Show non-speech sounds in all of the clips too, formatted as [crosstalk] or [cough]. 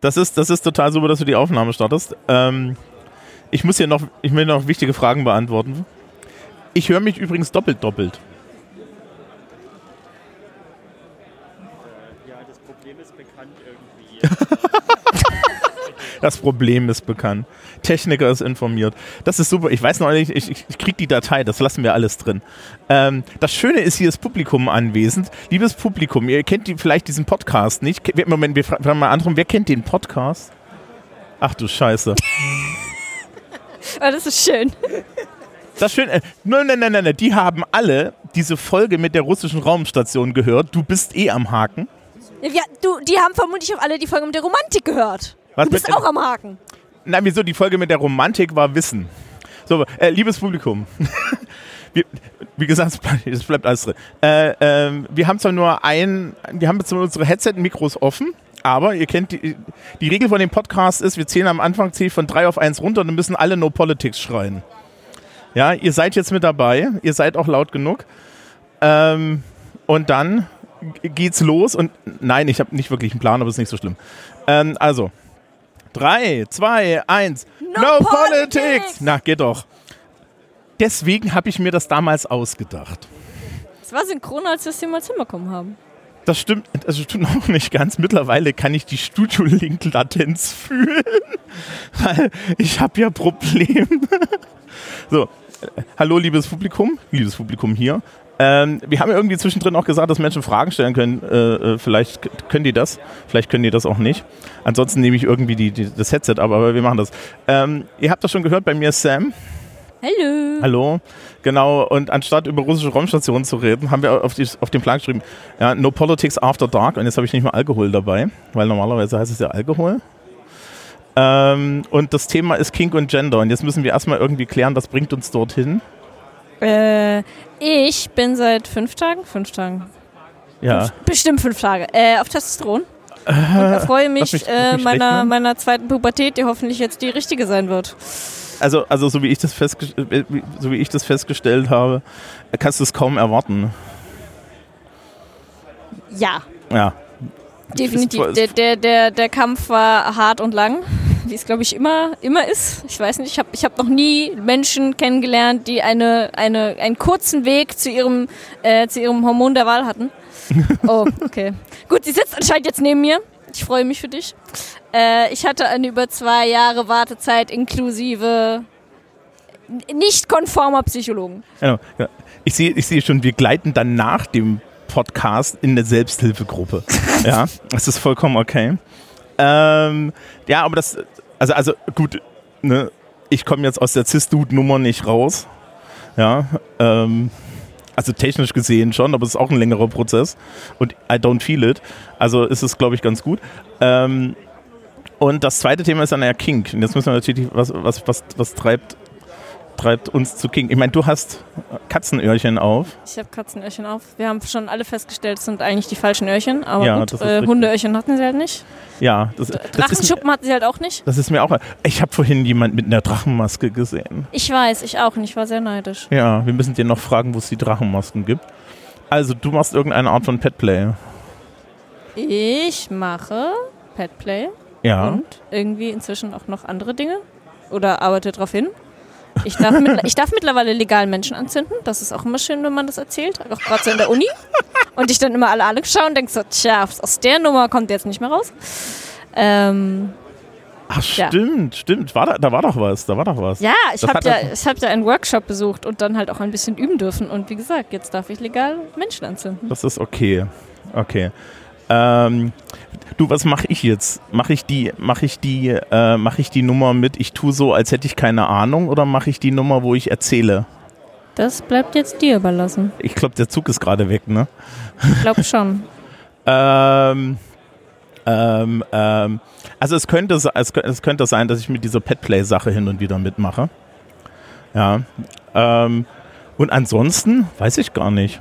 Das ist, das ist total super, dass du die Aufnahme startest. Ähm, ich muss hier noch, ich will noch wichtige Fragen beantworten. Ich höre mich übrigens doppelt doppelt. Ja, das Problem ist bekannt irgendwie. Das Problem ist bekannt. Techniker ist informiert. Das ist super. Ich weiß noch nicht, ich, ich, krieg die Datei, das lassen wir alles drin. Ähm, das Schöne ist, hier ist Publikum anwesend. Liebes Publikum, ihr kennt die, vielleicht diesen Podcast nicht. Moment, wir fra- fragen mal andersrum, wer kennt den Podcast? Ach du Scheiße. Aber [laughs] das ist schön. Das schön. Äh, nein, nein, nein, nein, nein. Die haben alle diese Folge mit der russischen Raumstation gehört. Du bist eh am Haken. Ja, du, die haben vermutlich auch alle die Folge mit der Romantik gehört. Was du bist auch am Haken. Nein, wieso? Die Folge mit der Romantik war Wissen. So, äh, liebes Publikum. [laughs] wir, wie gesagt, es bleibt, es alles drin. Äh, ähm, wir haben zwar nur ein, wir haben jetzt unsere Headset-Mikros offen, aber ihr kennt die, die Regel von dem Podcast ist, wir zählen am Anfang zähle von drei auf eins runter und dann müssen alle No Politics schreien. Ja, ihr seid jetzt mit dabei, ihr seid auch laut genug. Ähm, und dann geht's los und nein, ich habe nicht wirklich einen Plan, aber ist nicht so schlimm. Ähm, also, drei, zwei, eins. No Politics! Na, geht doch. Deswegen habe ich mir das damals ausgedacht. Es war synchroner, als wir es jemals hinbekommen haben. Das stimmt, das stimmt auch nicht ganz. Mittlerweile kann ich die Studio-Link-Latenz [laughs] fühlen, weil ich habe ja Probleme. [laughs] So, äh, hallo liebes Publikum, liebes Publikum hier. Ähm, wir haben ja irgendwie zwischendrin auch gesagt, dass Menschen Fragen stellen können. Äh, äh, vielleicht können die das, vielleicht können die das auch nicht. Ansonsten nehme ich irgendwie die, die, das Headset ab, aber wir machen das. Ähm, ihr habt das schon gehört, bei mir ist Sam. Hallo. Hallo, genau. Und anstatt über russische Raumstationen zu reden, haben wir auf, die, auf den Plan geschrieben, ja, No Politics After Dark. Und jetzt habe ich nicht mal Alkohol dabei, weil normalerweise heißt es ja Alkohol. Ähm, und das Thema ist Kink und Gender. Und jetzt müssen wir erstmal irgendwie klären, was bringt uns dorthin. Äh, ich bin seit fünf Tagen, fünf Tagen, Ja, bestimmt fünf Tage, äh, auf Testosteron. Und erfreue mich, mich- äh, mich meiner, meiner zweiten Pubertät, die hoffentlich jetzt die richtige sein wird. also, also so, wie ich das äh, so wie ich das festgestellt habe, kannst du es kaum erwarten. Ja, Ja, definitiv. Der, der, der, der Kampf war hart und lang, wie es, glaube ich, immer, immer ist. Ich weiß nicht, ich habe ich hab noch nie Menschen kennengelernt, die eine, eine, einen kurzen Weg zu ihrem, äh, zu ihrem Hormon der Wahl hatten. [laughs] Oh, okay. Gut, sie sitzt anscheinend jetzt neben mir. Ich freue mich für dich. Äh, ich hatte eine über zwei Jahre Wartezeit inklusive nicht konformer Psychologen. Genau. Ich sehe ich sehe schon, wir gleiten dann nach dem Podcast in eine Selbsthilfegruppe. [laughs] ja, das ist vollkommen okay. Ähm, ja, aber das, also, also gut, ne, ich komme jetzt aus der Cis-Dude-Nummer nicht raus. Ja, ähm, also technisch gesehen schon, aber es ist auch ein längerer Prozess und I don't feel it. Also ist es, glaube ich, ganz gut. Ähm, und das zweite Thema ist dann ja Kink. Und jetzt müssen wir natürlich, was, was, was, was treibt, treibt uns zu Kink? Ich meine, du hast Katzenöhrchen auf. Ich habe Katzenöhrchen auf. Wir haben schon alle festgestellt, es sind eigentlich die falschen Öhrchen. Aber Ja, gut, äh. Hundeöhrchen hatten sie halt nicht. Ja, das, das, Drachenschuppen hatten sie halt auch nicht. das ist mir auch. Ich habe vorhin jemand mit einer Drachenmaske gesehen. Ich weiß, ich auch nicht. Ich war sehr neidisch. Ja, wir müssen dir noch fragen, wo es die Drachenmasken gibt. Also, du machst irgendeine Art von Petplay. Ich mache Petplay Ja. und irgendwie inzwischen auch noch andere Dinge. Oder arbeite darauf hin. Ich darf, mit, ich darf mittlerweile legal Menschen anzünden. Das ist auch immer schön, wenn man das erzählt. Auch gerade so in der Uni. Und ich dann immer alle alle schaue und denke so, tja, aus der Nummer kommt jetzt nicht mehr raus. Ähm, Ach, Ja. stimmt, stimmt. War da, da war doch was, da war doch was. Ja, ich habe ja, ich hab ja einen Workshop besucht und dann halt auch ein bisschen üben dürfen. Und wie gesagt, jetzt darf ich legal Menschen anzünden. Das ist okay. Okay. Ähm, du, was mache ich jetzt? Mache ich die, mache ich die, äh, mache ich die Nummer mit? Ich tue so, als hätte ich keine Ahnung, oder mache ich die Nummer, wo ich erzähle? Das bleibt jetzt dir überlassen. Ich glaube, der Zug ist gerade weg, ne? Ich glaube schon. [laughs] Ähm, ähm, ähm, also es könnte, es, es könnte sein, dass ich mit dieser Petplay-Sache hin und wieder mitmache. Ja. Ähm, und ansonsten weiß ich gar nicht.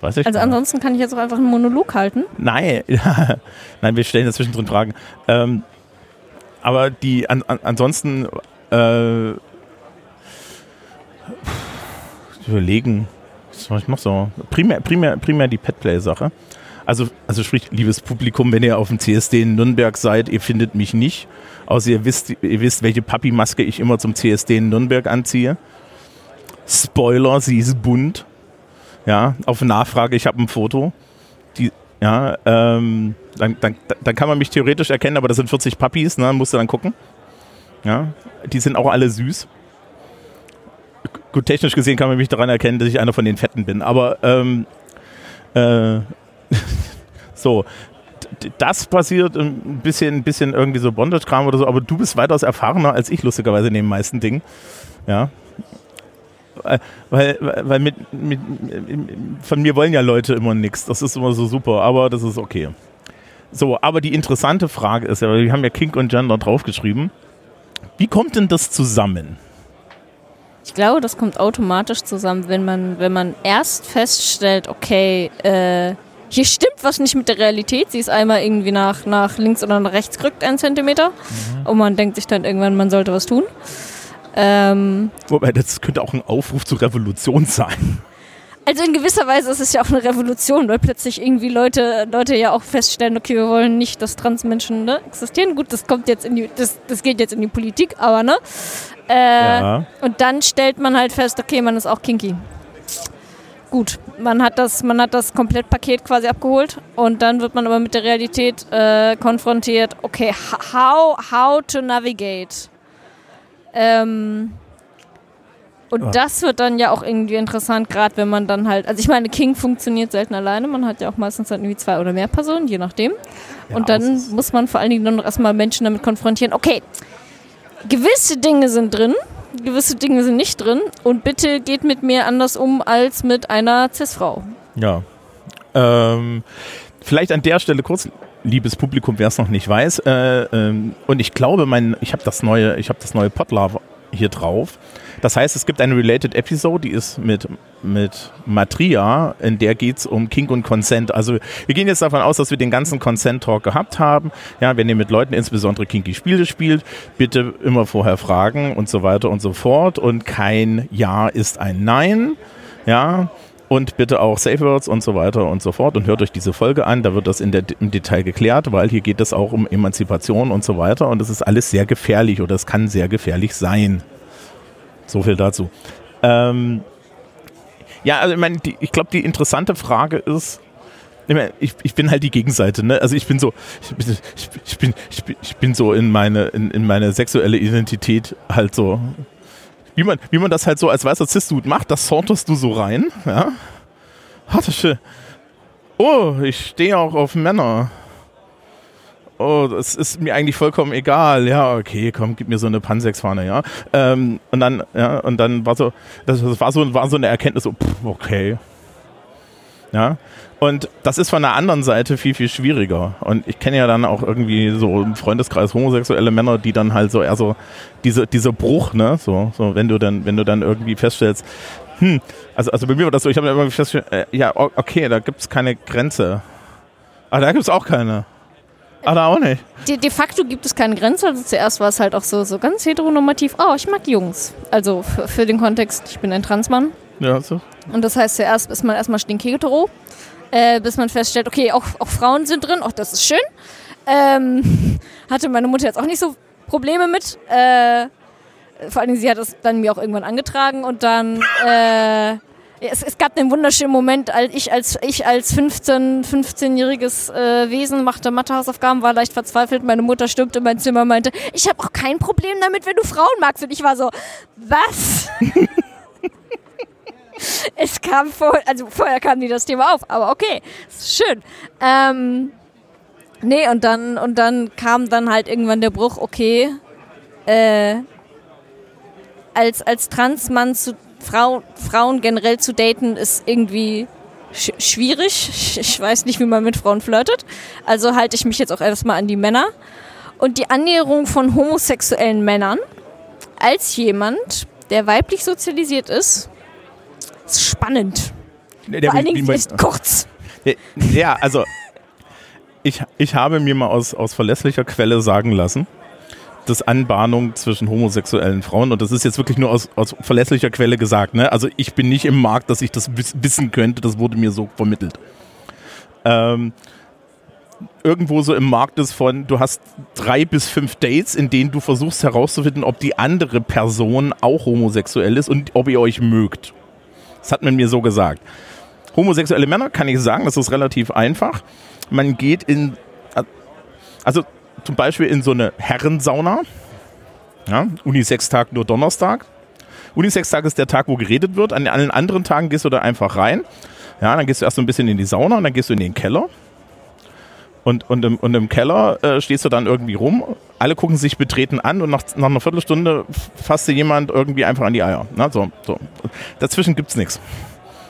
Weiß ich Also gar ansonsten kann ich jetzt auch einfach einen Monolog halten. Nein, [laughs] nein, wir stellen ja zwischendrin Fragen. Ähm, aber die an, an, ansonsten äh, überlegen, was mache ich noch so? Primär, primär, primär die Petplay-Sache. Also, also sprich, liebes Publikum, wenn ihr auf dem CSD in Nürnberg seid, ihr findet mich nicht. Außer ihr wisst, ihr wisst, welche Papi-Maske ich immer zum CSD in Nürnberg anziehe. Spoiler, sie ist bunt. Ja, auf Nachfrage, ich habe ein Foto. Die, ja, ähm, dann, dann, dann kann man mich theoretisch erkennen, aber das sind 40 Papis, ne, musst du dann gucken. Ja, die sind auch alle süß. Gut, technisch gesehen kann man mich daran erkennen, dass ich einer von den Fetten bin, aber ähm, äh, [laughs] so, das passiert ein bisschen, ein bisschen irgendwie so Bondage-Kram oder so, aber du bist weitaus erfahrener als ich, lustigerweise, in den meisten Dingen. Ja. Weil- Weil, weil mit, mit, von mir wollen ja Leute immer nichts. Das ist immer so super, aber das ist okay. So, aber die interessante Frage ist ja, weil wir haben ja Kink und Gender draufgeschrieben. Wie kommt denn das zusammen? Ich glaube, das kommt automatisch zusammen, wenn man, wenn man erst feststellt, okay, äh, hier stimmt was nicht mit der Realität. Sie ist einmal irgendwie nach, nach links oder nach rechts gerückt, ein Zentimeter. Und man denkt sich dann irgendwann, man sollte was tun. Ähm, Wobei, das könnte auch ein Aufruf zur Revolution sein. also in gewisser Weise ist es ja auch eine Revolution, weil plötzlich irgendwie Leute, Leute ja auch feststellen, okay, wir wollen nicht, dass Transmenschen ne, existieren. Gut, das kommt jetzt in die, das, das geht jetzt in die Politik, aber ne? Äh, Ja. Und dann stellt man halt fest, okay, man ist auch kinky. Gut, man hat das, man hat das Komplettpaket quasi abgeholt und dann wird man aber mit der Realität äh, konfrontiert. Okay, how how to navigate. Ähm, und Ja. das wird dann ja auch irgendwie interessant, gerade wenn man dann halt, also ich meine, King funktioniert selten alleine, man hat ja auch meistens dann irgendwie zwei oder mehr Personen, je nachdem. und Ja, dann es ist- muss man vor allen Dingen dann noch erstmal Menschen damit konfrontieren, okay, gewisse Dinge sind drin, gewisse Dinge sind nicht drin und bitte geht mit mir anders um als mit einer Cis-Frau. Ja. Ähm, vielleicht an der Stelle kurz, liebes Publikum, wer es noch nicht weiß. Äh, ähm, und ich glaube, mein, ich habe das neue, ich habe das neue Podlove hier drauf. Das heißt, es gibt eine related Episode, die ist mit, mit Matria, in der geht es um Kink und Consent. Also wir gehen jetzt davon aus, dass wir den ganzen Consent-Talk gehabt haben. Ja, wenn ihr mit Leuten insbesondere kinky Spiele spielt, bitte immer vorher fragen und so weiter und so fort. Und kein Ja ist ein Nein. Ja, und bitte auch Safe Words und so weiter und so fort. Und hört euch diese Folge an, da wird das in der, im Detail geklärt, weil hier geht es auch um Emanzipation und so weiter. Und das ist alles sehr gefährlich oder es kann sehr gefährlich sein. So viel dazu. Ähm, ja, also ich meine, ich glaube, die interessante Frage ist, ich, meine, ich, ich bin halt die Gegenseite, ne? Also ich bin so, ich, bin- ich bin, ich bin, ich bin so in meine, in, in meine sexuelle Identität halt so, wie man, wie man das halt so als weißer Cis-Dude macht, das sortest du so rein, ja. Warte, schön. Oh, ich stehe auch auf Männer. Oh, das ist mir eigentlich vollkommen egal. Ja, okay, komm, gib mir so eine Pansex-Fahne, ja. Ähm, und dann, ja, und dann war so, das, das war so, war so eine Erkenntnis, so, pff, okay. Ja. Und das ist von der anderen Seite viel, viel schwieriger. Und ich kenne ja dann auch irgendwie so im Freundeskreis homosexuelle Männer, die dann halt so eher so diese, dieser Bruch, ne, so, so, wenn du dann, wenn du dann irgendwie feststellst, hm, also, also bei mir war das so, ich habe irgendwie festgestellt, äh, ja, okay, da gibt's keine Grenze. Ah, da gibt's auch keine. Ah, da auch nicht. De, de facto gibt es keine Grenze. Also zuerst war es halt auch so, so ganz heteronormativ. Oh, ich mag Jungs. Also für, für den Kontext, ich bin ein Transmann. Ja, so. Und das heißt, zuerst ist man erstmal stinkhetero, äh, bis man feststellt, okay, auch, auch Frauen sind drin, auch das ist schön. Ähm, [laughs] hatte meine Mutter jetzt auch nicht so Probleme mit. Äh, vor allem, sie hat es dann mir auch irgendwann angetragen und dann. Äh, es, es gab den wunderschönen Moment, als ich als ich als 15, 15-jähriges äh, Wesen machte Mathehausaufgaben, war leicht verzweifelt. Meine Mutter stürmte in mein Zimmer und meinte, ich habe auch kein Problem damit, wenn du Frauen magst. Und ich war so, was? [laughs] [laughs] es kam vor, also vorher kam nie das Thema auf, aber okay, schön. Ähm, nee, und dann, und dann kam dann halt irgendwann der Bruch, okay, äh, als, als Transmann zu Frau, Frauen generell zu daten ist irgendwie sch schwierig. Ich, weiß nicht, wie man mit Frauen flirtet. Also halte ich mich jetzt auch erstmal an die Männer. Und die Annäherung von homosexuellen Männern als jemand, der weiblich sozialisiert ist spannend. Der, Vor allen Dingen ist kurz. Ja, also ich, ich habe mir mal aus, aus verlässlicher Quelle sagen lassen, dass Anbahnung zwischen homosexuellen Frauen, und das ist jetzt wirklich nur aus, aus verlässlicher Quelle gesagt, ne? also ich bin nicht im Markt, dass ich das wiss- wissen könnte, das wurde mir so vermittelt. Äh, ähm, irgendwo so im Markt ist von, du hast drei bis fünf Dates, in denen du versuchst herauszufinden, ob die andere Person auch homosexuell ist und ob ihr euch mögt. Das hat man mir so gesagt. Homosexuelle Männer kann ich sagen, das ist relativ einfach. Man geht in, also zum Beispiel in so eine Herrensauna. Ja, Unisex-Tag nur Donnerstag. Unisex-Tag ist der Tag, wo geredet wird. An allen anderen Tagen gehst du da einfach rein. Ja, dann gehst du erst so ein bisschen in die Sauna und dann gehst du in den Keller. Und, und, im, und im Keller äh, stehst du dann irgendwie rum. Alle gucken sich betreten an und nach, nach einer Viertelstunde fasst dir jemand irgendwie einfach an die Eier. Na, so, so. Dazwischen gibt's nichts.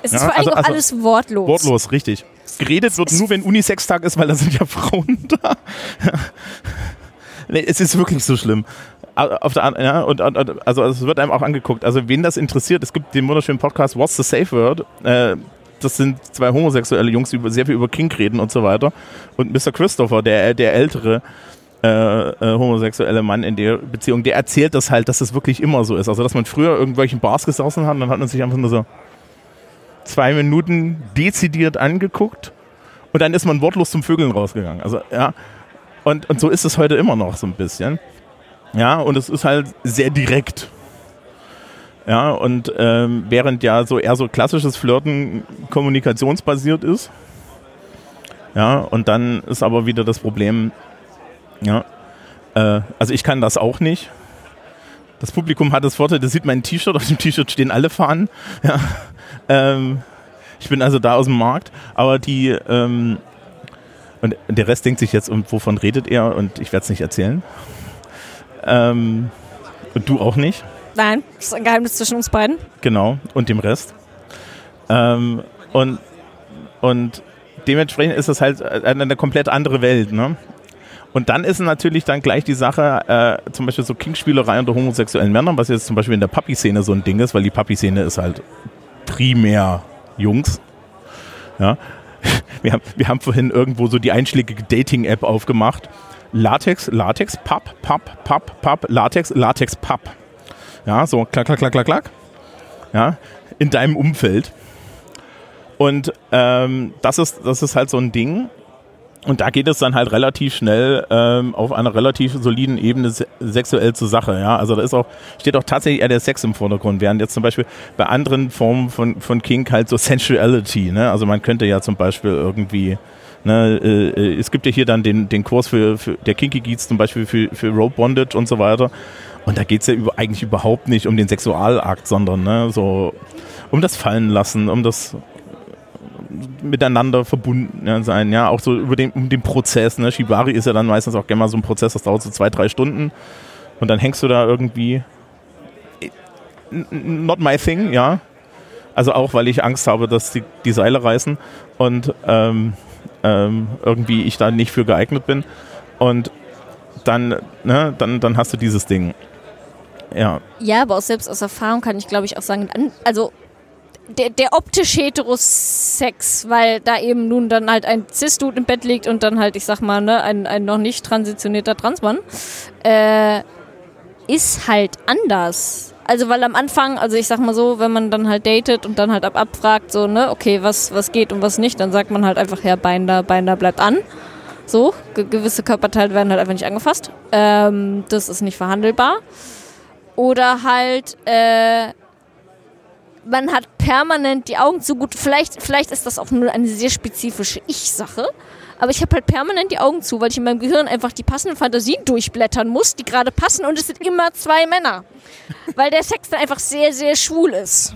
Es ist ja, vor allem also, also, alles wortlos. Wortlos, richtig. Geredet wird nur, wenn Unisex-Tag ist, weil da sind ja [laughs] Frauen da. nee, es ist wirklich so schlimm. Auf der, ja, und, und, also es wird einem auch angeguckt. Also wen das interessiert, es gibt den wunderschönen Podcast What's the Safe Word. Äh, das sind zwei homosexuelle Jungs, die sehr viel über King reden und so weiter. Und Mr. Christopher, der, der ältere äh, äh, homosexuelle Mann in der Beziehung, der erzählt das halt, dass das wirklich immer so ist. Also, dass man früher irgendwelchen Bars gesessen hat dann hat man sich einfach nur so zwei Minuten dezidiert angeguckt und dann ist man wortlos zum Vögeln rausgegangen. Also, ja. Und, und so ist es heute immer noch so ein bisschen. Ja, und es ist halt sehr direkt. Ja, und ähm, während ja so eher so klassisches Flirten kommunikationsbasiert ist. Ja, und dann ist aber wieder das Problem, ja, äh, also ich kann das auch nicht. Das Publikum hat das Vorteil, das sieht mein T-Shirt, auf dem T-Shirt stehen alle Fahnen. [laughs] Ja, ähm, ich bin also da aus dem Markt, aber die, ähm, und der Rest denkt sich jetzt, wovon redet er und ich werde es nicht erzählen. Ähm, und du auch nicht. Nein, das ist ein Geheimnis zwischen uns beiden. Genau, und dem Rest. Ähm, und, und dementsprechend ist das halt eine, eine komplett andere Welt. Ne? Und dann ist natürlich dann gleich die Sache, äh, zum Beispiel so Kingspielerei unter homosexuellen Männern, was jetzt zum Beispiel in der Papi-Szene so ein Ding ist, weil die Papi-Szene ist halt primär Jungs. Ja. [laughs] Wir haben, wir haben vorhin irgendwo so die einschlägige Dating-App aufgemacht. Latex, Latex, Papp, Papp, Papp, Papp, Latex, Latex, Papp. Ja, so klack, klack, klack, klack, klack. Ja, in deinem Umfeld. Und ähm, das, ist, das ist halt so ein Ding. Und da geht es dann halt relativ schnell ähm, auf einer relativ soliden Ebene se sexuell zur Sache. Ja? Also da ist auch, steht auch tatsächlich eher der Sex im Vordergrund, während jetzt zum Beispiel bei anderen Formen von, von Kink halt so [laughs] Sensuality. Ne? Also man könnte ja zum Beispiel irgendwie Ne, äh, es gibt ja hier dann den, den Kurs für, für der Kinky Geeks zum Beispiel für, für Rope Bondage und so weiter. Und da geht es ja über, eigentlich überhaupt nicht um den Sexualakt, sondern ne, so um das Fallen lassen, um das miteinander verbunden ja, sein, ja, auch so über den, um den Prozess, ne, Shibari ist ja dann meistens auch gerne mal so ein Prozess, das dauert so zwei, drei Stunden und dann hängst du da irgendwie not my thing, ja, also auch, weil ich Angst habe, dass die, die Seile reißen und ähm, ähm, irgendwie ich da nicht für geeignet bin und dann, ne, dann, dann hast du dieses Ding. Ja. Ja, aber auch selbst aus Erfahrung kann ich glaube ich auch sagen, also der, der optisch Heterosex, weil da eben nun dann halt ein Cis-Dude im Bett liegt und dann halt, ich sag mal, ne, ein, ein noch nicht transitionierter Transmann, äh, ist halt anders. Also weil am Anfang, also ich sag mal so, wenn man dann halt datet und dann halt ab abfragt, so, ne, okay, was, was geht und was nicht, dann sagt man halt einfach, ja, Bein da bleibt an. So, ge gewisse Körperteile werden halt einfach nicht angefasst. Ähm, das ist nicht verhandelbar. Oder halt, äh, man hat permanent die Augen zu gut. Vielleicht, vielleicht ist das auch nur eine sehr spezifische Ich-Sache. Aber ich habe halt permanent die Augen zu, weil ich in meinem Gehirn einfach die passenden Fantasien durchblättern muss, die gerade passen. Und es sind immer zwei Männer. Weil der Sex dann einfach sehr, sehr schwul ist.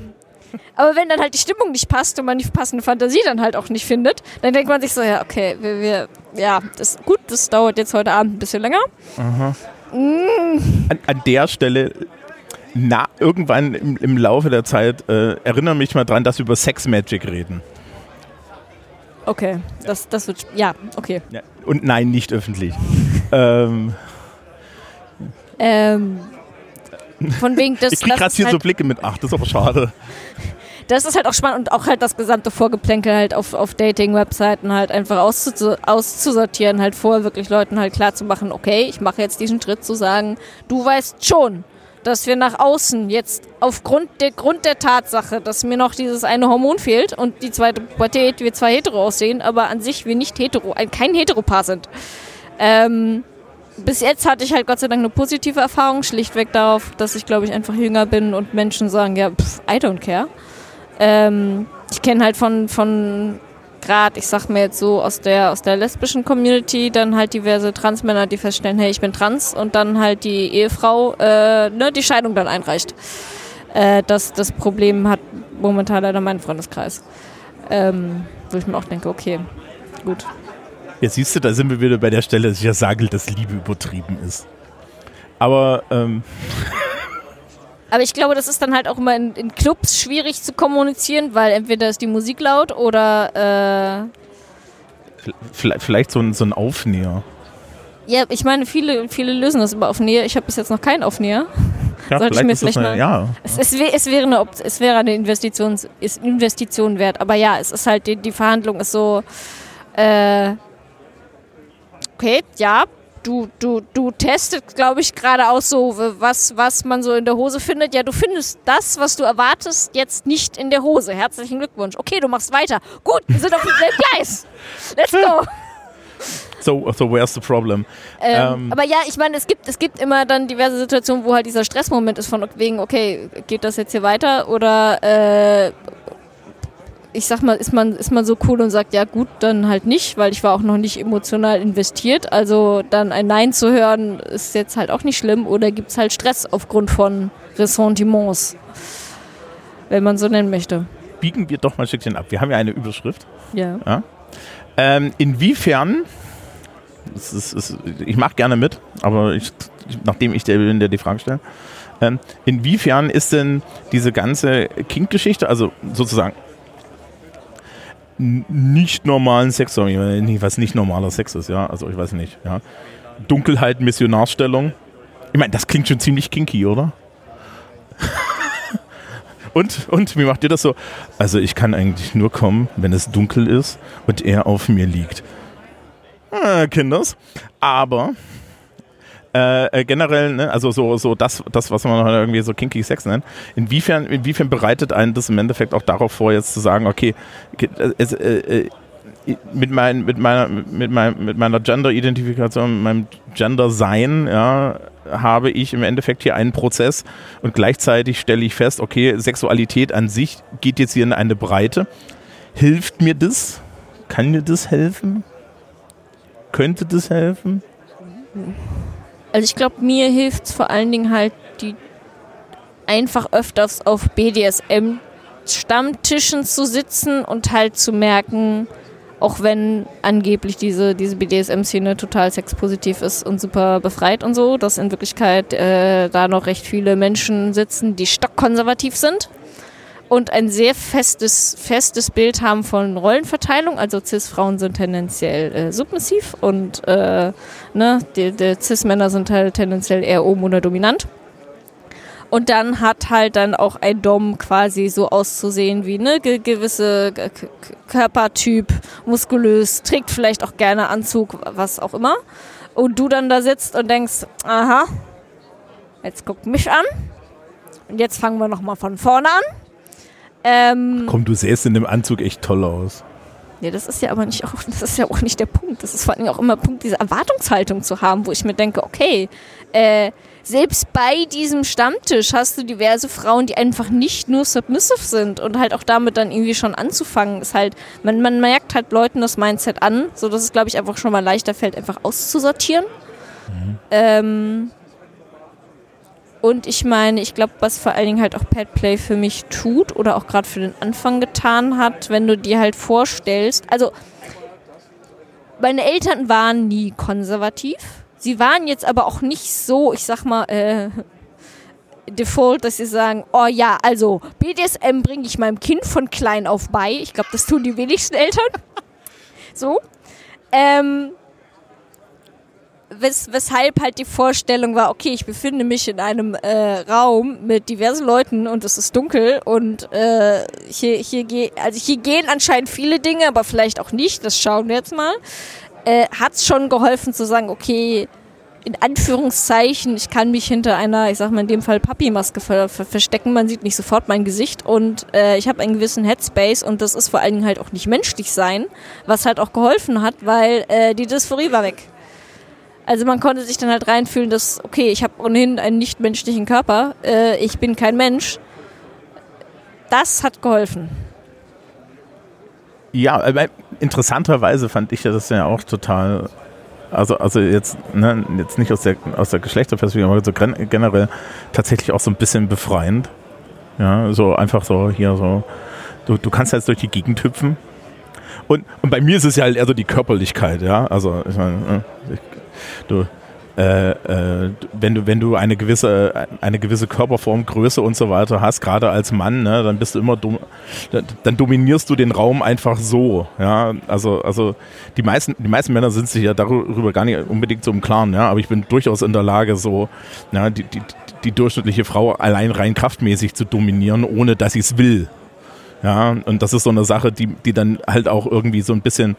Aber wenn dann halt die Stimmung nicht passt und man die passende Fantasie dann halt auch nicht findet, dann denkt man sich so, ja, okay, wir, wir ja, das gut, das dauert jetzt heute Abend ein bisschen länger. Mm. An, an, der Stelle na, irgendwann im, im Laufe der Zeit äh, erinnere mich mal dran, dass wir über Sex Magic reden. Okay, das, das wird, ja, okay. Ja, und nein, nicht öffentlich. [laughs] ähm, ähm, von wegen des. Ich krieg gerade hier halt so Blicke mit, ach, das ist aber schade. [laughs] Das ist halt auch spannend und auch halt das gesamte Vorgeplänkel halt auf, auf Dating-Webseiten halt einfach auszu auszusortieren, halt vor wirklich Leuten halt klar zu machen, okay, ich mache jetzt diesen Schritt zu sagen, du weißt schon, dass wir nach außen jetzt aufgrund der Grund der Tatsache, dass mir noch dieses eine Hormon fehlt und die zweite Pubertät, wir zwei hetero aussehen, aber an sich wir nicht hetero, ein, kein Heteropaar sind. Ähm, bis jetzt hatte ich halt Gott sei Dank eine positive Erfahrung, schlichtweg darauf, dass ich glaube ich einfach jünger bin und Menschen sagen, ja, pff, I don't care. Ähm, ich kenne halt von, von gerade, ich sag mir jetzt so, aus der, aus der lesbischen Community dann halt diverse Transmänner, die feststellen, hey, ich bin trans und dann halt die Ehefrau äh, ne, die Scheidung dann einreicht. Äh, das, das Problem hat momentan leider mein Freundeskreis. Ähm, wo ich mir auch denke, okay, gut. Jetzt siehst du, da sind wir wieder bei der Stelle, dass ich ja sage, dass Liebe übertrieben ist. Aber ähm, [laughs] Aber ich glaube, das ist dann halt auch immer in, in Clubs schwierig zu kommunizieren, weil entweder ist die Musik laut oder äh, vielleicht, vielleicht so, ein, so ein Aufnäher. ja, ich meine, viele, viele lösen das über Aufnäher. Ich habe bis jetzt noch keinen Aufnäher. Ja, [laughs] Sollte ich mir vielleicht eine, mal- ja. Es, es, es, wäre eine, es wäre eine Investition, ist Investition wert. Aber ja, es ist halt, die, die Verhandlung ist so, äh, okay, ja, du, du, du testet, glaube ich, gerade aus so, was, was man so in der Hose findet. Ja, du findest das, was du erwartest, jetzt nicht in der Hose. Herzlichen Glückwunsch. Okay, du machst weiter. Gut, wir sind auf demselben Gleis. Let's go. So, so where's the problem? Ähm, Ähm. aber ja, ich meine, es gibt, es gibt immer dann diverse Situationen, wo halt dieser Stressmoment ist von wegen, okay, geht das jetzt hier weiter oder äh, ich sag mal, ist man, ist man so cool und sagt, ja gut, dann halt nicht, weil ich war auch noch nicht emotional investiert. Also dann ein Nein zu hören, ist jetzt halt auch nicht schlimm oder gibt es halt Stress aufgrund von Ressentiments, wenn man so nennen möchte. Biegen wir doch mal ein Stückchen ab. Wir haben ja eine Überschrift. Ja. Ähm, inwiefern, das ist, ist, ich mache gerne mit, aber ich, nachdem ich der bin, der die Frage stelle, ähm, inwiefern ist denn diese ganze Kink-Geschichte, also sozusagen nicht normalen Sex, was nicht normaler Sex ist, ja, also ich weiß nicht, ja. Dunkelheit, Missionarstellung. Ich meine, das klingt schon ziemlich kinky, oder? [laughs] Und, und wie macht ihr das so? Also ich kann eigentlich nur kommen, wenn es dunkel ist und er auf mir liegt. Äh, Kinders. Aber äh, äh, generell, ne, also so, so das, das, was man halt irgendwie so kinky Sex nennt, inwiefern, inwiefern bereitet einen das im Endeffekt auch darauf vor, jetzt zu sagen, okay, äh, es, äh, äh, mit, mein, mit, meiner, mit, mein, mit meiner Gender-Identifikation, meinem Gender-Sein, ja, habe ich im Endeffekt hier einen Prozess und gleichzeitig stelle ich fest, okay, Sexualität an sich geht jetzt hier in eine Breite. Hilft mir das? Kann mir das helfen? Könnte das helfen? Also ich glaube, mir hilft es vor allen Dingen halt, die einfach öfters auf BDSM-Stammtischen zu sitzen und halt zu merken, auch wenn angeblich diese, diese BDSM-Szene total sexpositiv ist und super befreit und so, dass in Wirklichkeit äh, da noch recht viele Menschen sitzen, die stockkonservativ sind und ein sehr festes, festes Bild haben von Rollenverteilung. Also Cis-Frauen sind tendenziell äh, submissiv und äh, ne, die, die Cis-Männer sind halt tendenziell eher oben oder dominant. Und dann hat halt dann auch ein Dom quasi so auszusehen wie ne ge gewisse K Körpertyp, muskulös, trägt vielleicht auch gerne Anzug, was auch immer. Und du dann da sitzt und denkst, aha, jetzt guck mich an. Und jetzt fangen wir nochmal von vorne an. Ähm, Komm, du sähst in dem Anzug echt toll aus. ja, das ist ja aber nicht auch, [laughs] das ist ja auch nicht der Punkt. Das ist vor allem auch immer Punkt, diese Erwartungshaltung zu haben, wo ich mir denke, okay, äh, selbst bei diesem Stammtisch hast du diverse Frauen, die einfach nicht nur submissive sind und halt auch damit dann irgendwie schon anzufangen, ist halt, man, man merkt halt Leuten das Mindset an, so dass es, glaube ich, einfach schon mal leichter fällt, einfach auszusortieren. Ähm, und ich meine, ich glaube, was vor allen Dingen halt auch Petplay für mich tut oder auch gerade für den Anfang getan hat, wenn du dir halt vorstellst, also meine Eltern waren nie konservativ. Sie waren jetzt aber auch nicht so, ich sag mal, äh, default, dass sie sagen, oh ja, also BDSM bringe ich meinem Kind von klein auf bei. Ich glaube, das tun die wenigsten Eltern. [laughs] So. Ähm, wes weshalb halt die Vorstellung war, okay, ich befinde mich in einem äh, Raum mit diversen Leuten und es ist dunkel und äh, hier, hier, geh, also hier gehen anscheinend viele Dinge, aber vielleicht auch nicht, das schauen wir jetzt mal. Äh, Hat es schon geholfen zu sagen, okay, in Anführungszeichen, ich kann mich hinter einer, ich sag mal in dem Fall Papi-Maske ver ver verstecken, man sieht nicht sofort mein Gesicht und äh, ich habe einen gewissen Headspace und das ist vor allen Dingen halt auch nicht menschlich sein, was halt auch geholfen hat, weil äh, die Dysphorie war weg. Also man konnte sich dann halt reinfühlen, dass, okay, ich habe ohnehin einen nichtmenschlichen Körper, äh, ich bin kein Mensch. Das hat geholfen. Ja, interessanterweise fand ich das ja auch total, also, also jetzt, ne, jetzt nicht aus der, aus der Geschlechterperspektive, aber so gen- generell tatsächlich auch so ein bisschen befreiend. Ja, so einfach so hier so, du, du kannst jetzt durch die Gegend hüpfen. Und, und bei mir ist es ja halt eher so die Körperlichkeit, ja. Also ich meine, äh, ich, du, äh, äh, wenn du wenn du eine gewisse eine gewisse Körperform, Größe und so weiter hast, gerade als Mann, ne, dann bist du immer dann, dann dominierst du den Raum einfach so, ja. Also also die meisten die meisten Männer sind sich ja darüber gar nicht unbedingt so im Klaren, ja. Aber ich bin durchaus in der Lage, so ja, die die die durchschnittliche Frau allein rein kraftmäßig zu dominieren, ohne dass sie es will. Ja, und das ist so eine Sache, die, die dann halt auch irgendwie so ein bisschen,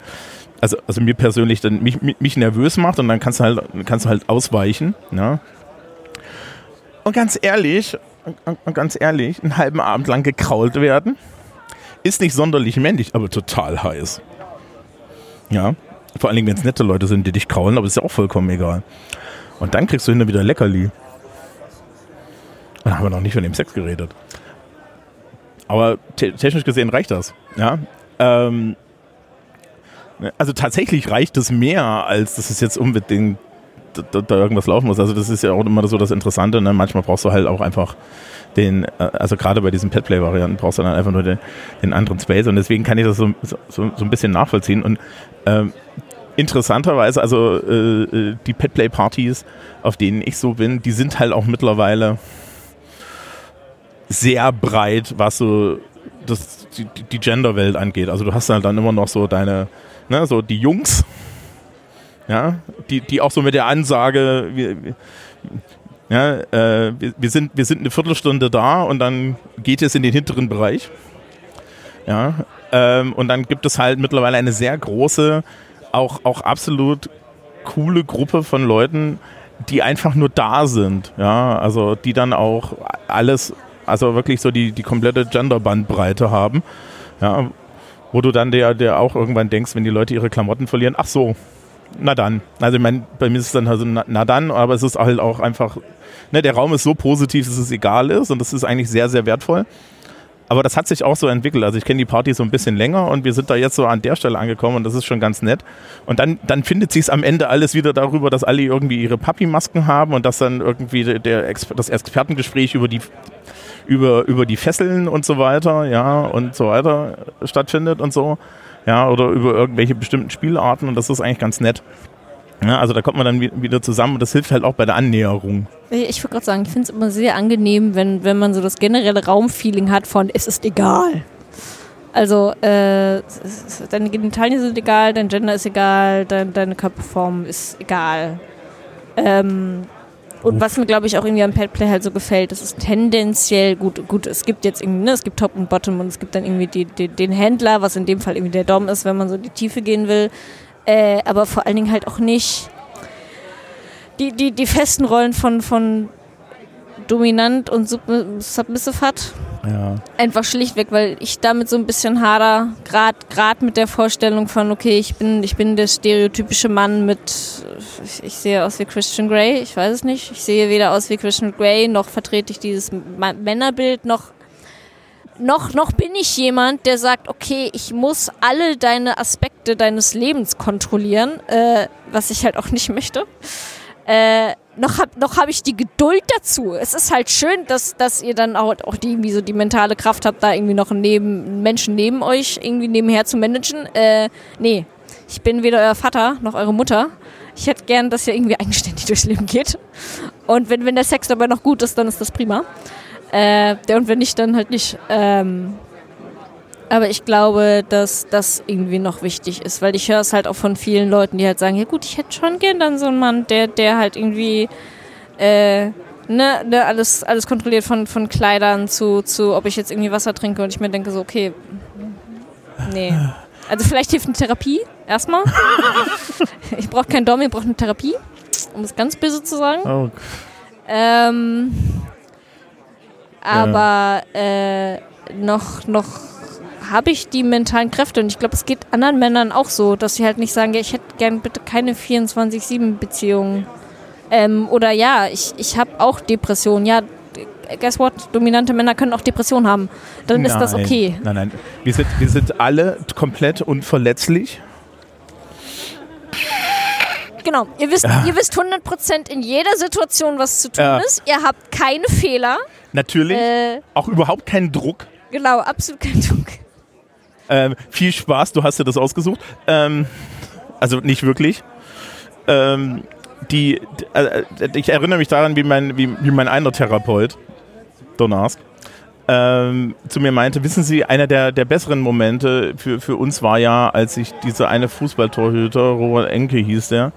also, also mir persönlich dann mich, mich, nervös macht und dann kannst du halt, kannst du halt ausweichen. Ja. Und ganz ehrlich, und ganz ehrlich, einen halben Abend lang gekrault werden, ist nicht sonderlich männlich, aber total heiß. Ja. Vor allen Dingen, wenn es nette Leute sind, die dich kraulen, aber ist ja auch vollkommen egal. Und dann kriegst du hinter wieder Leckerli. Dann haben wir noch nicht von dem Sex geredet. Aber te technisch gesehen reicht das. Ja. Ähm, also tatsächlich reicht es mehr, als dass es jetzt unbedingt da, da, irgendwas laufen muss. Also das ist ja auch immer so das Interessante. Ne? Manchmal brauchst du halt auch einfach den, also gerade bei diesen Petplay-Varianten brauchst du dann einfach nur den, den, anderen Space und deswegen kann ich das so, so, so ein bisschen nachvollziehen. Und ähm, interessanterweise, also äh, die Petplay-Partys, auf denen ich so bin, die sind halt auch mittlerweile sehr breit, was so das, die, die Genderwelt angeht. Also du hast halt dann immer noch so deine, ne, so die Jungs, ja, die, die auch so mit der Ansage, wir, ja, äh, wir, wir, sind, wir sind eine Viertelstunde da und dann geht es in den hinteren Bereich. Ja, ähm, und dann gibt es halt mittlerweile eine sehr große, auch, auch absolut coole Gruppe von Leuten, die einfach nur da sind. Ja, also die dann auch alles also wirklich so die, die komplette Gender-Bandbreite haben. Ja, wo du dann der, der auch irgendwann denkst, wenn die Leute ihre Klamotten verlieren, ach so, na dann. Also ich meine, bei mir ist es dann also na, na, dann, aber es ist halt auch einfach, ne, der Raum ist so positiv, dass es egal ist und das ist eigentlich sehr, sehr wertvoll. Aber das hat sich auch so entwickelt. Also ich kenne die Party so ein bisschen länger und wir sind da jetzt so an der Stelle angekommen und das ist schon ganz nett. Und dann, dann findet sich am Ende alles wieder darüber, dass alle irgendwie ihre Papi-Masken haben und dass dann irgendwie der, das Expertengespräch über die über, über die Fesseln und so weiter, ja, und so weiter stattfindet und so, ja, oder über irgendwelche bestimmten Spielarten und das ist eigentlich ganz nett. Ja, also da kommt man dann wieder zusammen und das hilft halt auch bei der Annäherung. Ich würde gerade sagen, ich finde es immer sehr angenehm, wenn, wenn man so das generelle Raumfeeling hat von es ist egal. Also äh, deine Genitalien sind egal, dein Gender ist egal, dein, deine Körperform ist egal. Ähm, und was mir, glaube ich, auch irgendwie am Petplay halt so gefällt, das ist tendenziell gut. Gut, es gibt jetzt irgendwie, ne, es gibt Top und Bottom und es gibt dann irgendwie die, die, den Händler, was in dem Fall irgendwie der Dom ist, wenn man so in die Tiefe gehen will. Äh, aber vor allen Dingen halt auch nicht die, die, die festen Rollen von, von dominant und submissive hat. Ja. Einfach schlichtweg, weil ich damit so ein bisschen hader, gerade mit der Vorstellung von, okay, ich bin, ich bin der stereotypische Mann mit, ich, ich, sehe aus wie Christian Grey, ich weiß es nicht, ich sehe weder aus wie Christian Grey, noch vertrete ich dieses Männerbild, noch, noch, noch bin ich jemand, der sagt, okay, ich muss alle deine Aspekte deines Lebens kontrollieren, äh, was ich halt auch nicht [laughs] möchte. Äh, noch habe noch hab ich die Geduld dazu. Es ist halt schön, dass, dass ihr dann auch, auch die, irgendwie so die mentale Kraft habt, da irgendwie noch einen, neben, Menschen neben euch irgendwie nebenher zu managen. Äh, nee, ich bin weder euer Vater noch eure Mutter. Ich hätte gern, dass ihr irgendwie eigenständig [laughs] durchs Leben geht. Und wenn, wenn der Sex dabei noch gut ist, dann ist das prima. Äh, und wenn nicht, dann halt nicht. Ähm, aber ich glaube, dass das irgendwie noch wichtig ist, weil ich höre es halt auch von vielen Leuten, die halt sagen, ja gut, ich hätte schon gern dann so einen Mann, der, der halt irgendwie äh, ne, ne, alles, alles kontrolliert von, von Kleidern zu, zu, ob ich jetzt irgendwie Wasser trinke und ich mir denke so, okay, nee. Also vielleicht hilft eine Therapie, erstmal. [laughs] ich brauche kein Dom, ich brauche eine Therapie. um es ganz böse zu sagen. Oh, Ähm, aber äh, noch, noch habe ich die mentalen Kräfte und ich glaube, es geht anderen Männern auch so, dass sie halt nicht sagen, ja, ich hätte gern bitte keine 24-7-Beziehung. Ähm, oder ja, ich, ich habe auch Depressionen. Ja, guess what? Dominante Männer können auch Depressionen haben. Dann ist das nein. okay. Nein, nein. Wir sind, wir sind alle komplett unverletzlich. Genau. Ihr wisst, ihr wisst 100% in jeder Situation, was zu tun Ja. ist. Ihr habt keine Fehler. Natürlich. Äh, Auch überhaupt keinen Druck. genau, absolut kein Druck. Ähm, viel Spaß, du hast dir das ausgesucht. Ähm, also nicht wirklich. Ähm, die, äh, ich erinnere mich daran, wie mein, wie, wie mein einer Therapeut, Donarsk, ähm, zu mir meinte, wissen Sie, einer der, der besseren Momente für, für uns war ja, als sich dieser eine Fußballtorhüter, Robert Enke hieß der,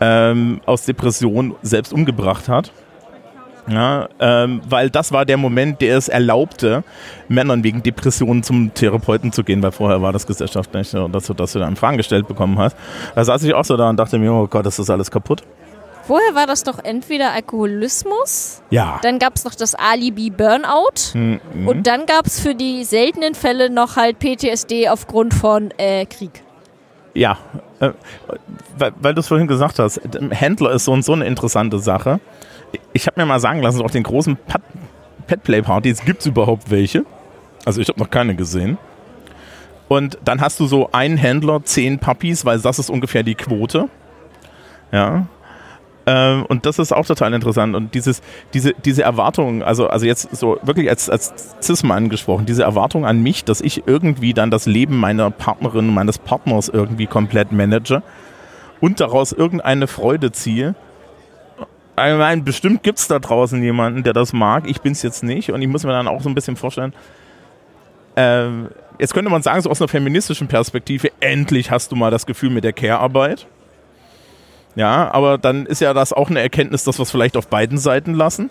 ähm, aus Depression selbst umgebracht hat. Ja, ähm, weil das war der Moment, der es erlaubte, Männern wegen Depressionen zum Therapeuten zu gehen, weil vorher war das gesellschaftlich, so, dass du, dass du dann Fragen gestellt bekommen hast. Da saß ich auch so da und dachte mir, oh Gott, das ist alles kaputt. Vorher war das doch entweder Alkoholismus, Ja. dann gab es noch das Alibi Burnout Mhm. und dann gab es für die seltenen Fälle noch halt PTSD aufgrund von äh, Krieg. Ja, äh, weil, weil du es vorhin gesagt hast, Händler ist so und so eine interessante Sache. Ich habe mir mal sagen lassen, auf den großen Pet- Petplay-Partys gibt es überhaupt welche. Also ich habe noch keine gesehen. Und dann hast du so einen Händler, zehn Puppies, weil das ist ungefähr die Quote. Ja. Ähm, und das ist auch total interessant. Und dieses, diese, diese Erwartung, also, also jetzt so wirklich als, als Cis-Mann gesprochen, diese Erwartung an mich, dass ich irgendwie dann das Leben meiner Partnerin, meines Partners irgendwie komplett manage und daraus irgendeine Freude ziehe. Ich meine, bestimmt gibt es da draußen jemanden, der das mag. Ich bin es jetzt nicht. Und ich muss mir dann auch so ein bisschen vorstellen, ähm, jetzt könnte man sagen, so aus einer feministischen Perspektive, endlich hast du mal das Gefühl mit der Care-Arbeit. Ja, aber dann ist ja das auch eine Erkenntnis, dass wir es vielleicht auf beiden Seiten lassen.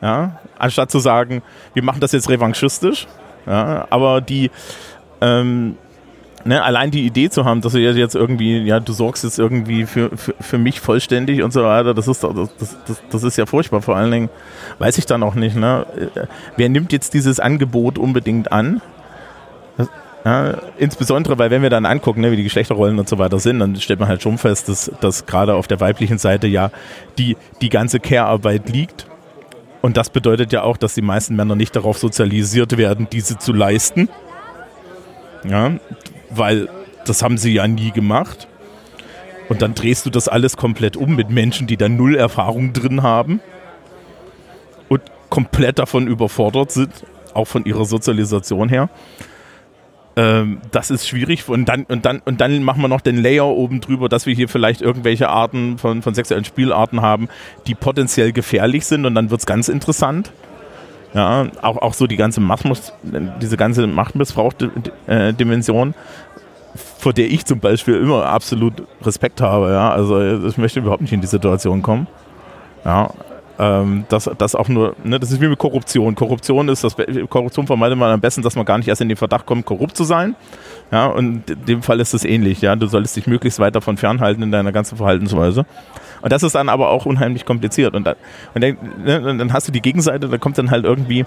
Ja, anstatt zu sagen, wir machen das jetzt revanchistisch. Ja, aber die, ähm, ne, allein die Idee zu haben, dass du jetzt irgendwie, ja, du sorgst jetzt irgendwie für, für, für mich vollständig und so weiter, das ist, das, das, das ist ja furchtbar. Vor allen Dingen weiß ich dann auch nicht, ne, wer nimmt jetzt dieses Angebot unbedingt an? Ja, insbesondere, weil wenn wir dann angucken, ne, wie die Geschlechterrollen und so weiter sind, dann stellt man halt schon fest, dass, dass gerade auf der weiblichen Seite ja die, die ganze Care-Arbeit liegt. Und das bedeutet ja auch, dass die meisten Männer nicht darauf sozialisiert werden, diese zu leisten. Ja, weil das haben sie ja nie gemacht. Und dann drehst du das alles komplett um mit Menschen, die da null Erfahrung drin haben und komplett davon überfordert sind, auch von ihrer Sozialisation her. Ähm, das ist schwierig und dann, und, dann, und dann machen wir noch den Layer oben drüber, dass wir hier vielleicht irgendwelche Arten von, von sexuellen Spielarten haben, die potenziell gefährlich sind und dann wird es ganz interessant. Ja, auch, auch so die ganze Machtmiss, diese ganze Machtmissbrauch-Dimension, vor der ich zum Beispiel immer absolut Respekt habe. Ja, also ich möchte überhaupt nicht in die Situation kommen. Ja, ähm, das, das auch nur, ne, das ist wie mit Korruption. Korruption ist das, Korruption vermeidet man am besten, dass man gar nicht erst in den Verdacht kommt, korrupt zu sein. Ja, und in dem Fall ist es ähnlich. Ja, du solltest dich möglichst weit davon fernhalten in deiner ganzen Verhaltensweise. Und das ist dann aber auch unheimlich kompliziert. Und dann, und dann, ne, dann hast du die Gegenseite, da kommt dann halt irgendwie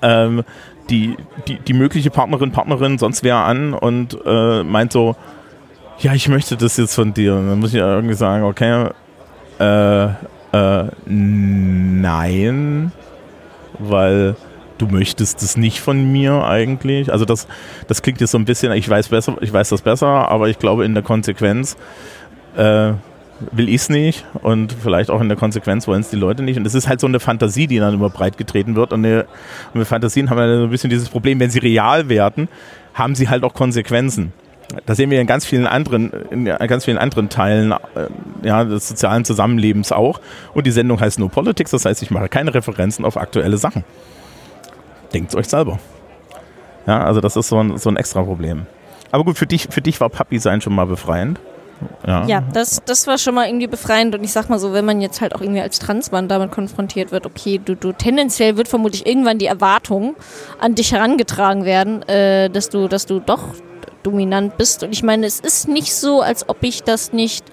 ähm, die, die, die mögliche Partnerin, Partnerin, sonst wer an und äh, meint so, ja, ich möchte das jetzt von dir. Und dann muss ich ja irgendwie sagen, okay, äh, äh, nein, weil du möchtest es nicht von mir eigentlich. Also das, das klingt jetzt so ein bisschen, ich weiß besser, ich weiß das besser, aber ich glaube in der Konsequenz äh, will ich es nicht und vielleicht auch in der Konsequenz wollen es die Leute nicht. Und es ist halt so eine Fantasie, die dann immer breit getreten wird. Und, eine, und mit Fantasien haben wir so ein bisschen dieses Problem, wenn sie real werden, haben sie halt auch Konsequenzen. Das sehen wir in ganz vielen anderen, in ganz vielen anderen Teilen äh, ja, des sozialen Zusammenlebens auch. Und die Sendung heißt No Politics, das heißt, ich mache keine Referenzen auf aktuelle Sachen. Denkt euch selber. Ja, also das ist so ein, so ein extra Problem. Aber gut, für dich, für dich war Papi sein schon mal befreiend. Ja. Ja, das, das war schon mal irgendwie befreiend und ich sag mal so, wenn man jetzt halt auch irgendwie als Transmann damit konfrontiert wird, okay, du, du tendenziell wird vermutlich irgendwann die Erwartung an dich herangetragen werden, äh, dass du, dass du doch dominant bist. Und ich meine, es ist nicht so, als ob ich das nicht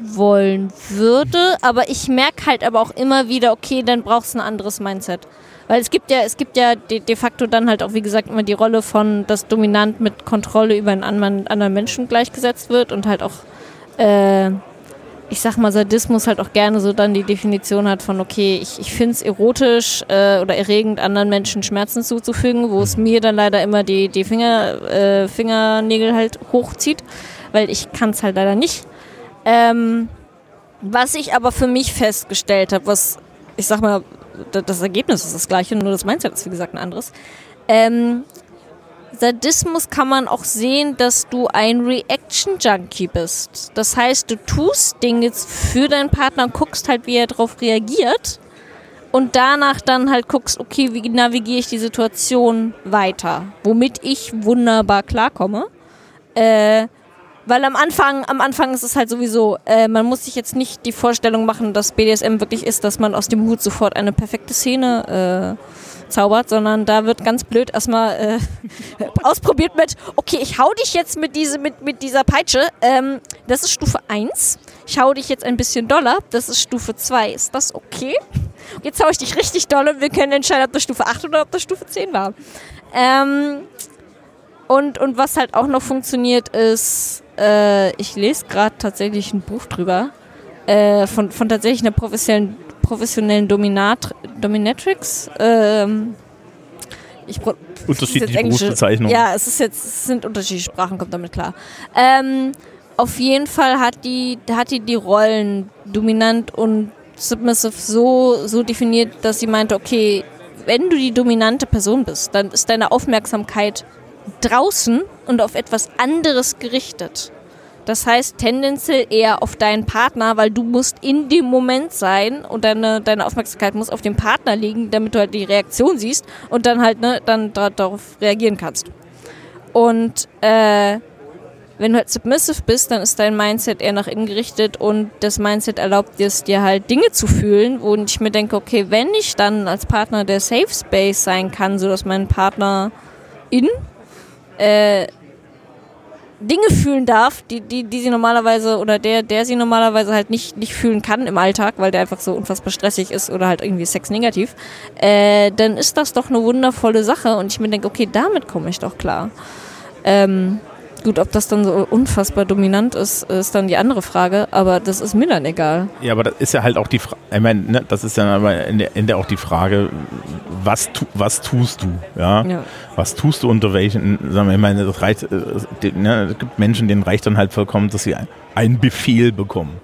wollen würde, aber ich merke halt aber auch immer wieder, okay, dann brauchst du ein anderes Mindset. Weil es gibt ja, es gibt ja de, de, facto dann halt auch, wie gesagt, immer die Rolle von, dass dominant mit Kontrolle über einen anderen, anderen Menschen gleichgesetzt wird und halt auch, äh, ich sag mal, Sadismus halt auch gerne so dann die Definition hat von, okay, ich, ich finde es erotisch äh, oder erregend, anderen Menschen Schmerzen zuzufügen, wo es mir dann leider immer die, die Finger, äh, Fingernägel halt hochzieht, weil ich kann es halt leider nicht. Ähm, was ich aber für mich festgestellt habe, was ich sag mal, das Ergebnis ist das gleiche, nur das Mindset ist wie gesagt ein anderes. Ähm, Sadismus kann man auch sehen, dass du ein Reaction-Junkie bist. Das heißt, du tust Dinge für deinen Partner und guckst halt, wie er darauf reagiert. Und danach dann halt guckst, okay, wie navigiere ich die Situation weiter, womit ich wunderbar klarkomme. Äh, weil am Anfang, am Anfang ist es halt sowieso, äh, man muss sich jetzt nicht die Vorstellung machen, dass BDSM wirklich ist, dass man aus dem Hut sofort eine perfekte Szene äh, zaubert, sondern da wird ganz blöd erstmal äh, [laughs] ausprobiert mit, okay, ich hau dich jetzt mit, diese, mit, mit dieser Peitsche, ähm, das ist Stufe 1. Ich hau dich jetzt ein bisschen doller, das ist Stufe 2. Ist das okay? Jetzt hau ich dich richtig doll und wir können entscheiden, ob das Stufe 8 oder ob das Stufe 10 war. Ähm, und, und was halt auch noch funktioniert ist, äh, ich lese gerade tatsächlich ein Buch drüber, äh, von, von tatsächlich einer professionellen, professionellen Dominat Dominatrix. Ähm, ich unterschiedliche Berufsbezeichnungen. Ja, es ist jetzt es sind unterschiedliche Sprachen, kommt damit klar. Ähm, auf jeden Fall hat die, hat die die Rollen dominant und submissive so, so definiert, dass sie meinte, okay, wenn du die dominante Person bist, dann ist deine Aufmerksamkeit draußen und auf etwas anderes gerichtet. Das heißt tendenziell eher auf deinen Partner, weil du musst in dem Moment sein und deine, deine Aufmerksamkeit muss auf dem Partner liegen, damit du halt die Reaktion siehst und dann halt ne, dann darauf reagieren kannst. Und äh, wenn du halt submissive bist, dann ist dein Mindset eher nach innen gerichtet und das Mindset erlaubt dir es dir halt Dinge zu fühlen, wo ich mir denke, okay, wenn ich dann als Partner der Safe Space sein kann, sodass mein Partner in äh, Dinge fühlen darf, die, die, die sie normalerweise oder der, der sie normalerweise halt nicht, nicht fühlen kann im Alltag, weil der einfach so unfassbar stressig ist oder halt irgendwie sexnegativ, äh, dann ist das doch eine wundervolle Sache und ich mir denke, okay, damit komme ich doch klar. Ähm, Gut, ob das dann so unfassbar dominant ist, ist dann die andere Frage, aber das ist mir dann egal. Ja, aber das ist ja halt auch die Frage, ich meine, ne, das ist ja in der auch die Frage, was, tu, was tust du? Ja? ja? Was tust du unter welchen, sagen wir, ich meine, das reicht, äh, ne, es gibt Menschen, denen reicht dann halt vollkommen, dass sie einen Befehl bekommen.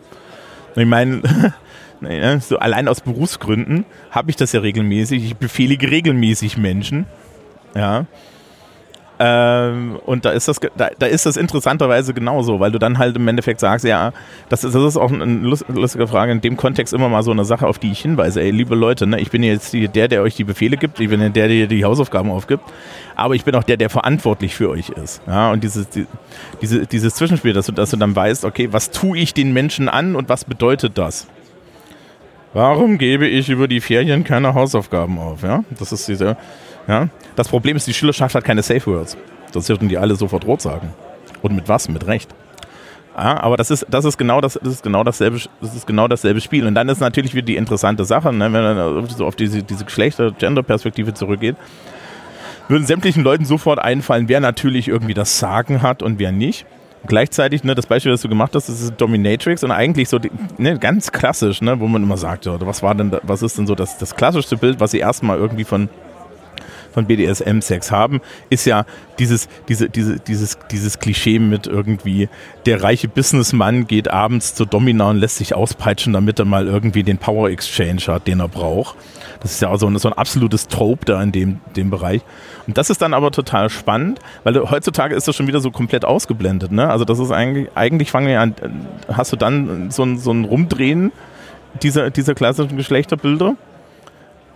Ich meine, [laughs] ne, so allein aus Berufsgründen habe ich das ja regelmäßig, ich befehlige regelmäßig Menschen. Ja. Ähm, und da ist das, da, da, ist das interessanterweise genauso, weil du dann halt im Endeffekt sagst, ja, das ist, das ist auch eine lustige Frage, in dem Kontext immer mal so eine Sache, auf die ich hinweise. Ey, liebe Leute, ne, ich bin jetzt der, der euch die Befehle gibt, ich bin der, der die Hausaufgaben aufgibt, aber ich bin auch der, der verantwortlich für euch ist. Ja, und dieses, die, diese, dieses Zwischenspiel, dass du, dass du dann weißt, okay, was tue ich den Menschen an und was bedeutet das? Warum gebe ich über die Ferien keine Hausaufgaben auf? Ja, das ist diese ja? Das Problem ist, die Schülerschaft hat keine Safe Words. Das würden die alle sofort rot sagen. Und mit was? Mit Recht. Ja, aber das ist, das ist genau das, das ist genau dasselbe, das ist genau dasselbe Spiel. Und dann ist natürlich wieder die interessante Sache, ne, wenn man so auf diese, diese Geschlechter-Gender-Perspektive zurückgeht, würden sämtlichen Leuten sofort einfallen, wer natürlich irgendwie das Sagen hat und wer nicht. Gleichzeitig, ne, das Beispiel, das du gemacht hast, das ist Dominatrix und eigentlich so ne, ganz klassisch, ne, wo man immer sagt, ja, was war denn, was ist denn so das, das klassischste Bild, was sie erstmal irgendwie von von BDSM-Sex haben, ist ja dieses, diese, diese, dieses, dieses Klischee mit irgendwie, der reiche Businessmann geht abends zur Domina und lässt sich auspeitschen, damit er mal irgendwie den Power Exchange hat, den er braucht. Das ist ja auch so ein, so ein absolutes Trope da in dem, dem Bereich. Und das ist dann aber total spannend, weil heutzutage ist das schon wieder so komplett ausgeblendet. Ne? Also das ist eigentlich, eigentlich fangen wir an, hast du dann so ein, so ein Rumdrehen dieser, dieser klassischen Geschlechterbilder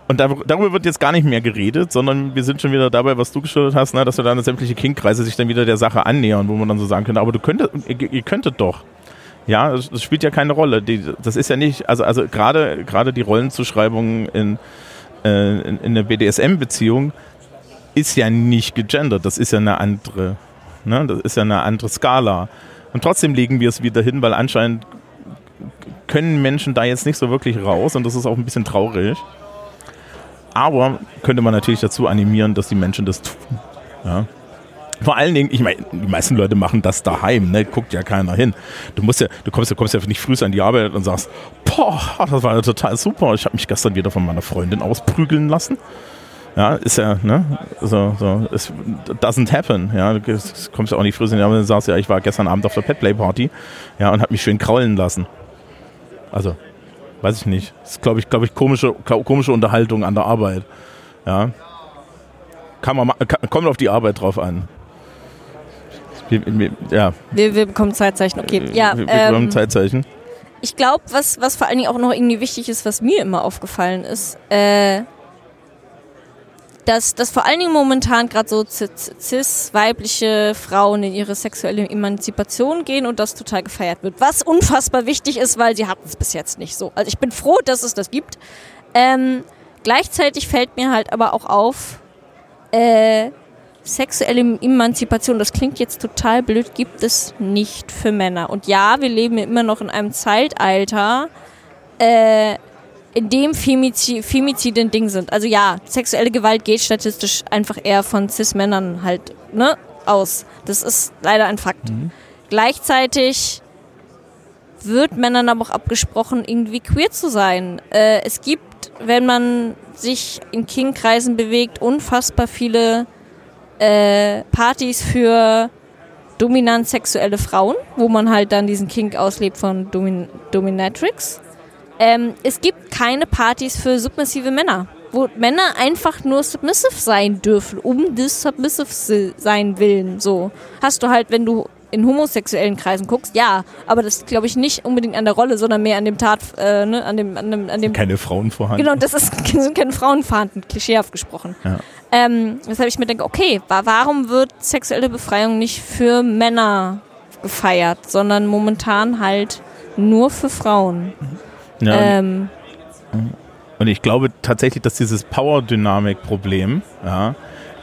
und darüber wird jetzt gar nicht mehr geredet, sondern wir sind schon wieder dabei, was du geschildert hast, ne, dass wir dann sämtliche King-Kreise sich dann wieder der Sache annähern, wo man dann so sagen könnte, aber du könntest, ihr, könntet doch. Ja, das, das, spielt ja keine Rolle. Die, das ist ja nicht, also, also gerade, gerade die Rollenzuschreibung in, äh, in, in der BDSM-Beziehung ist ja nicht gegendert. Das ist ja eine andere, ne, das ist ja eine andere Skala. Und trotzdem legen wir es wieder hin, weil anscheinend können Menschen da jetzt nicht so wirklich raus und das ist auch ein bisschen traurig. Aber könnte man natürlich dazu animieren, dass die Menschen das tun. Ja. Vor allen Dingen, ich meine, die meisten Leute machen das daheim, ne? Guckt ja keiner hin. Du musst ja, du kommst, du kommst ja nicht früh an die Arbeit und sagst, boah, das war ja total super. Ich habe mich gestern wieder von meiner Freundin ausprügeln lassen. Ja, ist ja, ne? So, so, es doesn't happen. Ja, du kommst ja auch nicht früh an die Arbeit und sagst, ja, ich war gestern Abend auf der Petplay Party, ja, und habe mich schön kraulen lassen. Also, weiß ich nicht. Das ist, glaube ich, glaube ich, komische, komische Unterhaltung an der Arbeit. Ja. Kann man, kann, kommt auf die Arbeit drauf an. Ja. Wir, wir bekommen Zeitzeichen, okay. Ja, wir, wir bekommen ähm, Zeitzeichen. ich glaube, was, was vor allen Dingen auch noch irgendwie wichtig ist, was mir immer aufgefallen ist, äh, dass, dass vor allen Dingen momentan gerade so cis-weibliche Frauen in ihre sexuelle Emanzipation gehen und das total gefeiert wird. Was unfassbar wichtig ist, weil sie hatten es bis jetzt nicht so. Also ich bin froh, dass es das gibt. Ähm, gleichzeitig fällt mir halt aber auch auf, äh, sexuelle Emanzipation, das klingt jetzt total blöd, gibt es nicht für Männer. Und ja, wir leben immer noch in einem Zeitalter, äh, in dem Femizi Femizide ein Ding sind. Also ja, sexuelle Gewalt geht statistisch einfach eher von Cis-Männern halt ne, aus. Das ist leider ein Fakt. Mhm. Gleichzeitig wird Männern aber auch abgesprochen, irgendwie queer zu sein. Äh, es gibt, wenn man sich in King-Kreisen bewegt, unfassbar viele äh, Partys für dominant sexuelle Frauen, wo man halt dann diesen Kink auslebt von Domin Dominatrix. Ähm, es gibt keine Partys für submissive Männer, wo Männer einfach nur submissive sein dürfen, um des submissive sein willen. So hast du halt, wenn du in homosexuellen Kreisen guckst, ja, aber das glaube ich nicht unbedingt an der Rolle, sondern mehr an dem Tat, äh, ne, an dem, an dem, an dem. Keine Frauen vorhanden. Genau, das ist [laughs] sind keine Frauen vorhanden, klischeehaft gesprochen. Ja. Ähm, weshalb ich mir denke, okay, wa warum wird sexuelle Befreiung nicht für Männer gefeiert, sondern momentan halt nur für Frauen? Ja, Ähm, Und ich glaube tatsächlich, dass dieses Power-Dynamik-Problem, ja,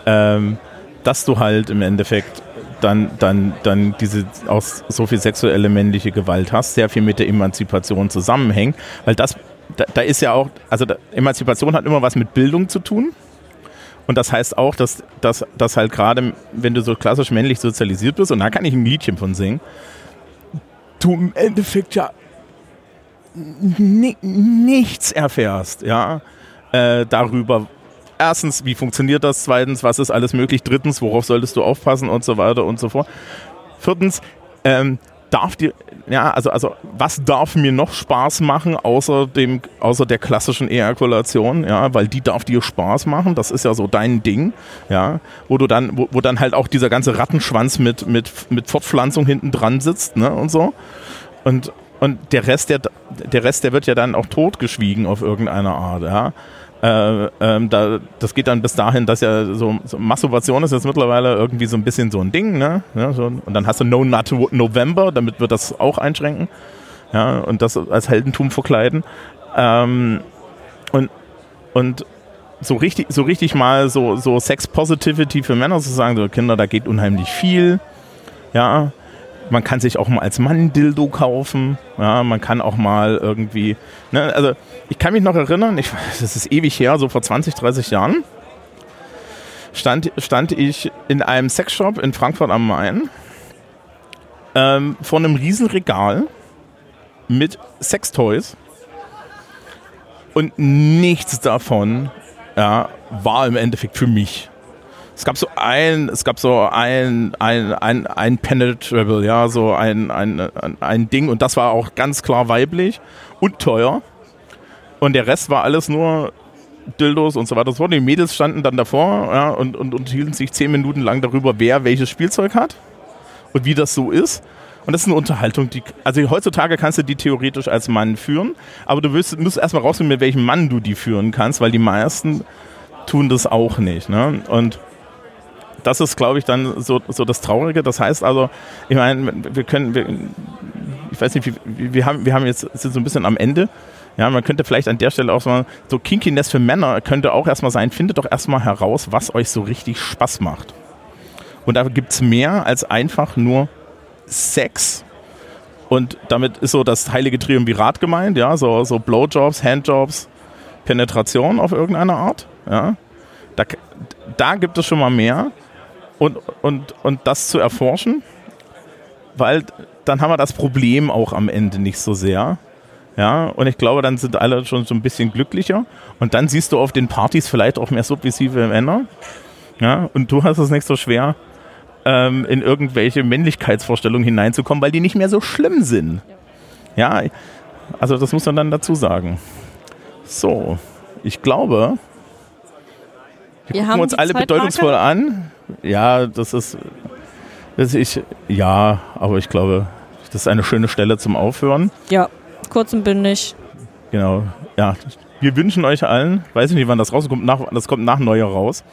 ähm, dass du halt im Endeffekt dann, dann, dann diese auch so viel sexuelle männliche Gewalt hast, sehr viel mit der Emanzipation zusammenhängt, weil das, da, da ist ja auch, also da, Emanzipation hat immer was mit Bildung zu tun. Und das heißt auch, dass, dass, dass halt gerade, wenn du so klassisch männlich sozialisiert bist, und da kann ich ein Liedchen von singen, du im Endeffekt ja nichts erfährst, ja, äh, darüber. Erstens, wie funktioniert das? Zweitens, was ist alles möglich? Drittens, worauf solltest du aufpassen und so weiter und so fort. Viertens, ähm, darf dir, ja, also, also, was darf mir noch Spaß machen, außer dem, außer der klassischen Ejakulation, ja, weil die darf dir Spaß machen, das ist ja so dein Ding, ja, wo du dann, wo, wo dann halt auch dieser ganze Rattenschwanz mit, mit, mit Fortpflanzung hinten dran sitzt, ne, und so. Und, und der Rest, der, der Rest, der wird ja dann auch totgeschwiegen auf irgendeine Art, ja. Äh, ähm, da, das geht dann bis dahin, dass ja so, so Masturbation ist jetzt mittlerweile irgendwie so ein bisschen so ein Ding, ne? Ja, so, und dann hast du No Nut November, damit wird das auch einschränken. Ja, und das als Heldentum verkleiden. Ähm, und, und so richtig, so richtig mal so, so Sex Positivity für Männer zu sagen, so Kinder, da geht unheimlich viel. Ja, man kann sich auch mal als Mann Dildo kaufen. Ja, man kann auch mal irgendwie. Ne, also, ich kann mich noch erinnern, ich, [laughs] das ist ewig her, so vor 20, 30 Jahren, stand, stand ich in einem Sexshop in Frankfurt am Main ähm, vor einem riesen Regal mit Sextoys und nichts davon ja, war im Endeffekt für mich. Es gab so ein, es gab so ein, ein, ein, ein Penetrable, ja, so ein, ein, ein, Ding und das war auch ganz klar weiblich und teuer. Und der Rest war alles nur Dildos und so weiter. So, die Mädels standen dann davor ja, und, und, und hielten sich zehn Minuten lang darüber, wer welches Spielzeug hat und wie das so ist. Und das ist eine Unterhaltung, die, also heutzutage kannst du die theoretisch als Mann führen, aber du wirst, musst erstmal rausfinden, mit welchem Mann du die führen kannst, weil die meisten tun das auch nicht. Ne? Und das ist, glaube ich, dann so, so das Traurige. Das heißt also, ich meine, wir können, wir, ich weiß nicht, wir, wir, haben, wir haben jetzt sind so ein bisschen am Ende. Ja, man könnte vielleicht an der Stelle auch mal so Kinkiness für Männer könnte auch erstmal sein, findet doch erstmal heraus, was euch so richtig Spaß macht. Und da gibt es mehr als einfach nur Sex Und damit ist so das heilige Triumvirat gemeint, ja, so, so Blowjobs, Handjobs, Penetration auf irgendeine Art. Ja. Da, da gibt es schon mal mehr. Und, und, und das zu erforschen, weil dann haben wir das Problem auch am Ende nicht so sehr. Ja, und ich glaube, dann sind alle schon so ein bisschen glücklicher. Und dann siehst du auf den Partys vielleicht auch mehr submissive Männer. Ja, und du hast es nicht so schwer, ähm, in irgendwelche Männlichkeitsvorstellungen hineinzukommen, weil die nicht mehr so schlimm sind. Ja, also das muss man dann dazu sagen. So, ich glaube, wir, Wir gucken haben uns alle bedeutungsvoll an. Ja, das ist, das ich, ja, aber ich glaube, das ist eine schöne Stelle zum Aufhören. Ja, kurz und bündig. Genau, ja. Wir wünschen euch allen, weiß ich nicht, wann das rauskommt, nach, das kommt nach Neujahr raus.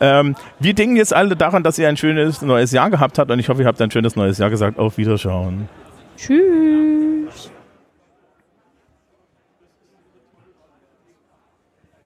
Ähm, wir denken jetzt alle daran, dass ihr ein schönes neues Jahr gehabt habt und ich hoffe, ihr habt ein schönes neues Jahr gesagt. Auf Wiederschauen. Tschüss.